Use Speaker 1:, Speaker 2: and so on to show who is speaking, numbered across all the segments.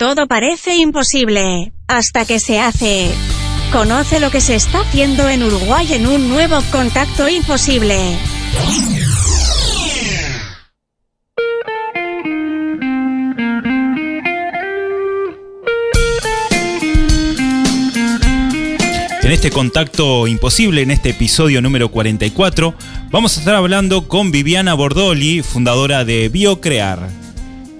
Speaker 1: Todo parece imposible hasta que se hace. Conoce lo que se está haciendo en Uruguay en un nuevo contacto imposible.
Speaker 2: En este contacto imposible, en este episodio número 44, vamos a estar hablando con Viviana Bordoli, fundadora de BioCrear.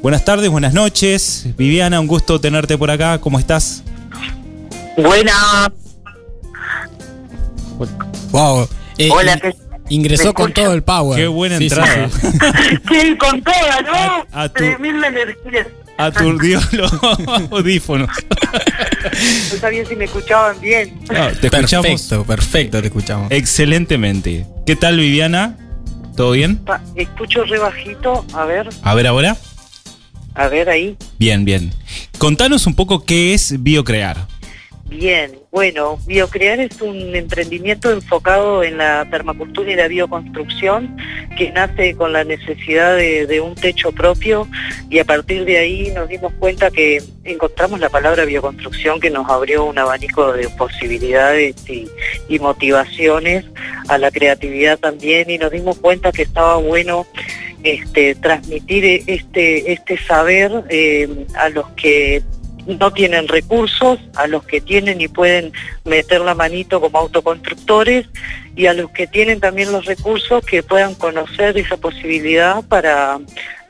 Speaker 2: Buenas tardes, buenas noches. Viviana, un gusto tenerte por acá. ¿Cómo estás?
Speaker 3: Buena.
Speaker 4: Wow. Eh,
Speaker 3: Hola,
Speaker 4: in-
Speaker 3: ¿qué-
Speaker 4: ingresó
Speaker 3: ¿me
Speaker 4: con todo el power.
Speaker 2: Qué buena
Speaker 4: Sí,
Speaker 2: entrada.
Speaker 4: sí.
Speaker 3: Sí, con toda, ¿no?
Speaker 2: A- a tu-
Speaker 3: Tremenda energía.
Speaker 2: Aturdió los audífonos.
Speaker 3: No sabía si me escuchaban bien.
Speaker 2: Ah, te escuchamos
Speaker 4: Perfecto, perfecto, te escuchamos.
Speaker 2: excelentemente. ¿Qué tal, Viviana? ¿Todo bien?
Speaker 3: Pa- Escucho re bajito. A ver,
Speaker 2: A ver ahora.
Speaker 3: A ver ahí.
Speaker 2: Bien, bien. Contanos un poco qué es BioCrear.
Speaker 3: Bien, bueno, Biocrear es un emprendimiento enfocado en la permacultura y la bioconstrucción que nace con la necesidad de, de un techo propio y a partir de ahí nos dimos cuenta que encontramos la palabra bioconstrucción que nos abrió un abanico de posibilidades y, y motivaciones a la creatividad también y nos dimos cuenta que estaba bueno este, transmitir este, este saber eh, a los que no tienen recursos, a los que tienen y pueden meter la manito como autoconstructores y a los que tienen también los recursos que puedan conocer esa posibilidad para,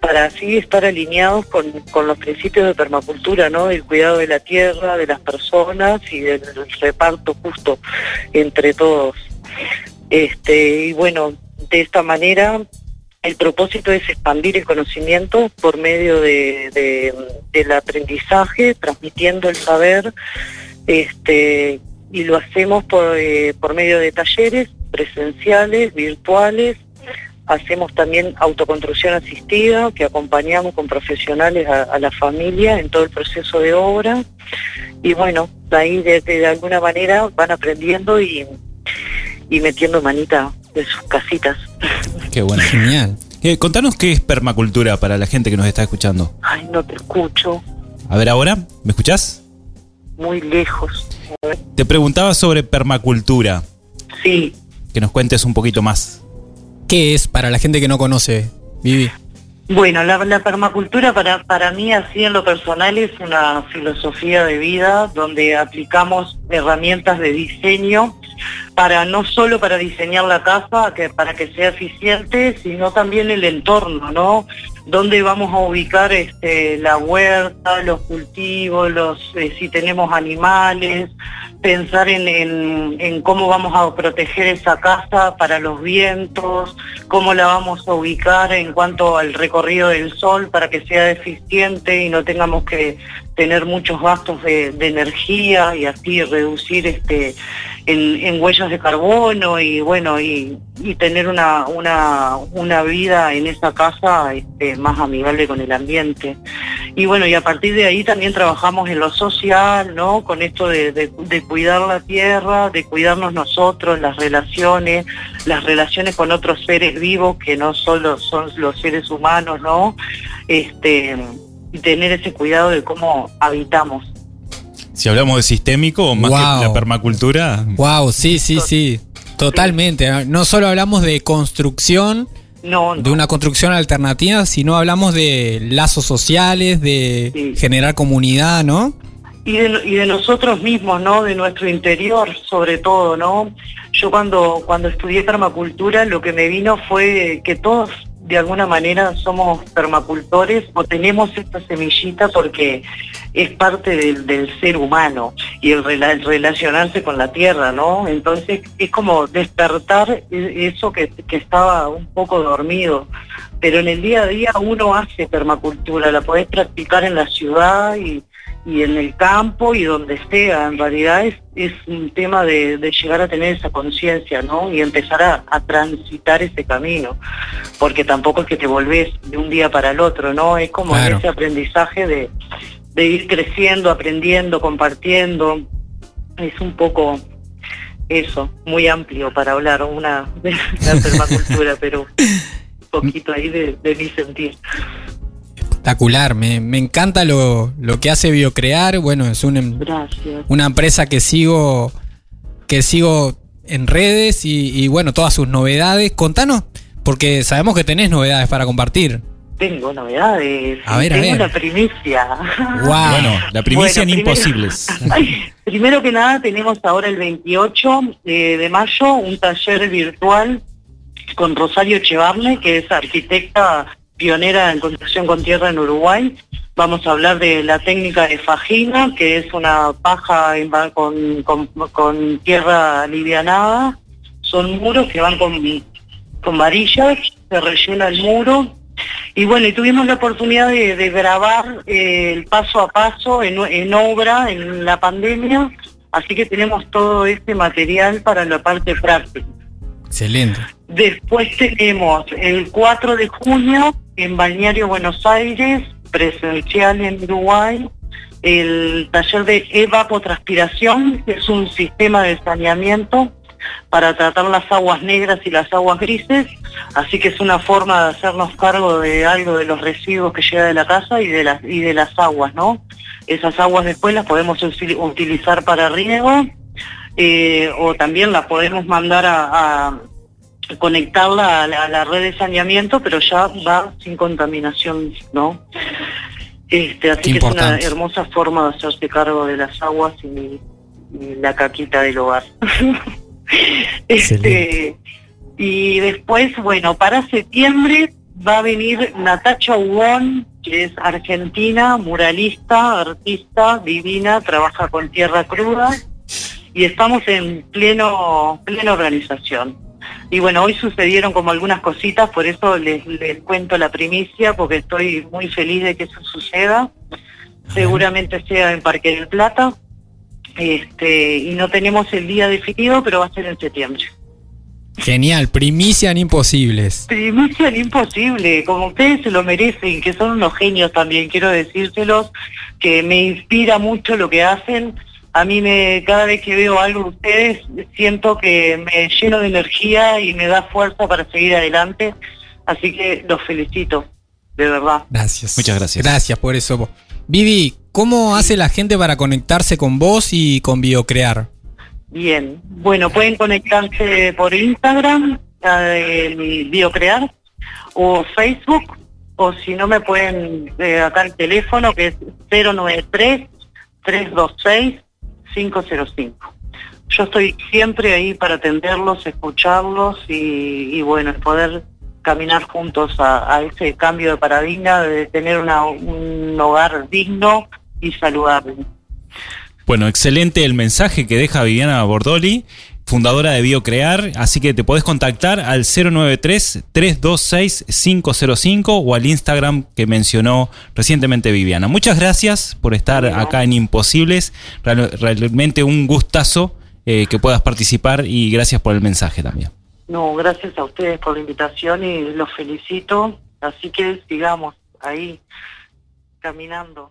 Speaker 3: para así estar alineados con, con los principios de permacultura, ¿no? El cuidado de la tierra, de las personas y del reparto justo entre todos. Este, y bueno, de esta manera el propósito es expandir el conocimiento por medio de, de- del aprendizaje, transmitiendo el saber, este, y lo hacemos por, eh, por medio de talleres presenciales, virtuales. Hacemos también autoconstrucción asistida, que acompañamos con profesionales a, a la familia en todo el proceso de obra. Y bueno, ahí de alguna manera van aprendiendo y, y metiendo manita de sus casitas.
Speaker 2: Qué bueno.
Speaker 4: Genial.
Speaker 2: Eh, contanos qué es permacultura para la gente que nos está escuchando.
Speaker 3: Ay, no te escucho.
Speaker 2: A ver ahora, ¿me escuchás?
Speaker 3: muy lejos.
Speaker 2: Te preguntaba sobre permacultura.
Speaker 3: Sí,
Speaker 2: Que nos cuentes un poquito más.
Speaker 4: ¿Qué es para la gente que no conoce, Vivi?
Speaker 3: bueno, la, la permacultura para, para mí así en lo personal es una filosofía de vida donde aplicamos herramientas de diseño no solo para diseñar la casa, para que sea eficiente, sino también el entorno, ¿no? Dónde vamos a ubicar este, la huerta, los cultivos, los eh, si tenemos animales, pensar en, cómo vamos a proteger esa casa para los vientos, cómo la vamos a ubicar en cuanto al recorrido del sol para que sea eficiente y no tengamos que tener muchos gastos de, de energía y así reducir este en, en huellas de carbono y bueno y, tener una, una, una vida en esa casa este, más amigable con el ambiente. Y bueno, y a partir de ahí también trabajamos en lo social, ¿no? Con esto de, de- de cuidar la tierra, de cuidarnos nosotros, las relaciones, las relaciones con otros seres vivos que no solo son los seres humanos, ¿no? Este, y tener ese cuidado de cómo habitamos.
Speaker 2: Si hablamos de sistémico, más
Speaker 4: Wow.
Speaker 2: que la permacultura.
Speaker 4: Wow, sí, sí, sí. Totalmente. No solo hablamos de construcción,
Speaker 3: No, no.
Speaker 4: de una construcción alternativa, sino hablamos de lazos sociales, de
Speaker 3: Sí.
Speaker 4: generar comunidad, ¿no?
Speaker 3: y de, y de nosotros mismos, ¿no? De nuestro interior, sobre todo, ¿no? Yo cuando, cuando estudié permacultura, lo que me vino fue que todos de alguna manera somos permacultores o tenemos esta semillita porque es parte del, ser humano y el relacionarse con la tierra, ¿no? Entonces es como despertar e- eso que, que estaba un poco dormido. Pero en el día a día uno hace permacultura, la podés practicar en la ciudad y, y en el campo y donde sea. En realidad es, es un tema de, de llegar a tener esa conciencia, ¿no? Y empezar a, a transitar ese camino. Porque tampoco es que te volvés de un día para el otro, ¿no? Es como
Speaker 4: Claro.
Speaker 3: ese aprendizaje de, de ir creciendo, aprendiendo, compartiendo. Es un poco eso, muy amplio para hablar una de la permacultura, pero un poquito ahí de, de mi sentir.
Speaker 4: Espectacular, me, me encanta lo, lo, que hace Biocrear. Bueno, es una, una empresa que sigo, que sigo en redes y, y, bueno, todas sus novedades. Contanos, porque sabemos que tenés novedades para compartir.
Speaker 3: Tengo novedades.
Speaker 4: A ver,
Speaker 3: tengo
Speaker 4: a ver.
Speaker 3: la primicia.
Speaker 2: Wow. Bueno, la primicia
Speaker 3: Bueno,
Speaker 2: en
Speaker 3: primero-
Speaker 2: Imposibles.
Speaker 3: Primero que nada, tenemos ahora el 28 de, de mayo un taller virtual con Rosario Echevarne, que es arquitecta pionera en construcción con tierra en Uruguay. Vamos a hablar de la técnica de fajina, que es una paja con, con- tierra alivianada. Son muros que van con, con varillas, se rellena el muro. Y bueno, y tuvimos la oportunidad de, grabar eh, el paso a paso en obra en la pandemia, así que tenemos todo este material para la parte práctica.
Speaker 4: Excelente.
Speaker 3: Después tenemos el 4 de junio en Balneario Buenos Aires, presencial en Uruguay, el taller de evapotranspiración, que es un sistema de saneamiento para tratar las aguas negras y las aguas grises, así que es una forma de hacernos cargo de algo de los residuos que llega de la casa y de las y de las aguas, ¿no? Esas aguas después las podemos utilizar para riego eh, o también las podemos mandar a, a conectarla a la, a la red de saneamiento, pero ya va sin contaminación, ¿no? Este, así
Speaker 4: Qué
Speaker 3: que es una hermosa forma de hacerse cargo de las aguas y, y la caquita del hogar. este, y después, bueno, para septiembre va a venir Natacha Ubón, que es argentina, muralista, artista, divina, trabaja con tierra cruda y estamos en pleno plena organización. Y bueno, hoy sucedieron como algunas cositas, por eso les, les cuento la primicia, porque estoy muy feliz de que eso suceda. Seguramente sea en Parque del Plata, este, y no tenemos el día definido, pero va a ser en septiembre.
Speaker 4: Genial, primicia en Imposibles.
Speaker 3: Primicia en imposible, como ustedes se lo merecen, que son unos genios también, quiero decírselos, que me inspira mucho lo que hacen. A mí me, cada vez que veo algo de ustedes, siento que me lleno de energía y me da fuerza para seguir adelante. Así que los felicito, de verdad.
Speaker 4: Gracias.
Speaker 2: Muchas gracias.
Speaker 4: Gracias por eso. Vivi, ¿cómo hace la gente para conectarse con vos y con Biocrear?
Speaker 3: Bien, bueno, pueden conectarse por Instagram, eh, Biocrear, o Facebook, o si no me pueden eh, acá el teléfono que es 093-326-505. Yo estoy siempre ahí para atenderlos, escucharlos y, bueno, poder caminar juntos a, a ese cambio de paradigma de tener un hogar digno y saludable.
Speaker 2: Bueno, excelente el mensaje que deja Viviana Bordoli, fundadora de Biocrear, así que te podés contactar al 093-326-505 o al Instagram que mencionó recientemente Viviana. Muchas gracias por estar acá en Imposibles, Real- realmente un gustazo eh, que puedas participar y gracias por el mensaje también.
Speaker 3: No, gracias a ustedes por la invitación y los felicito. Así que sigamos ahí, caminando.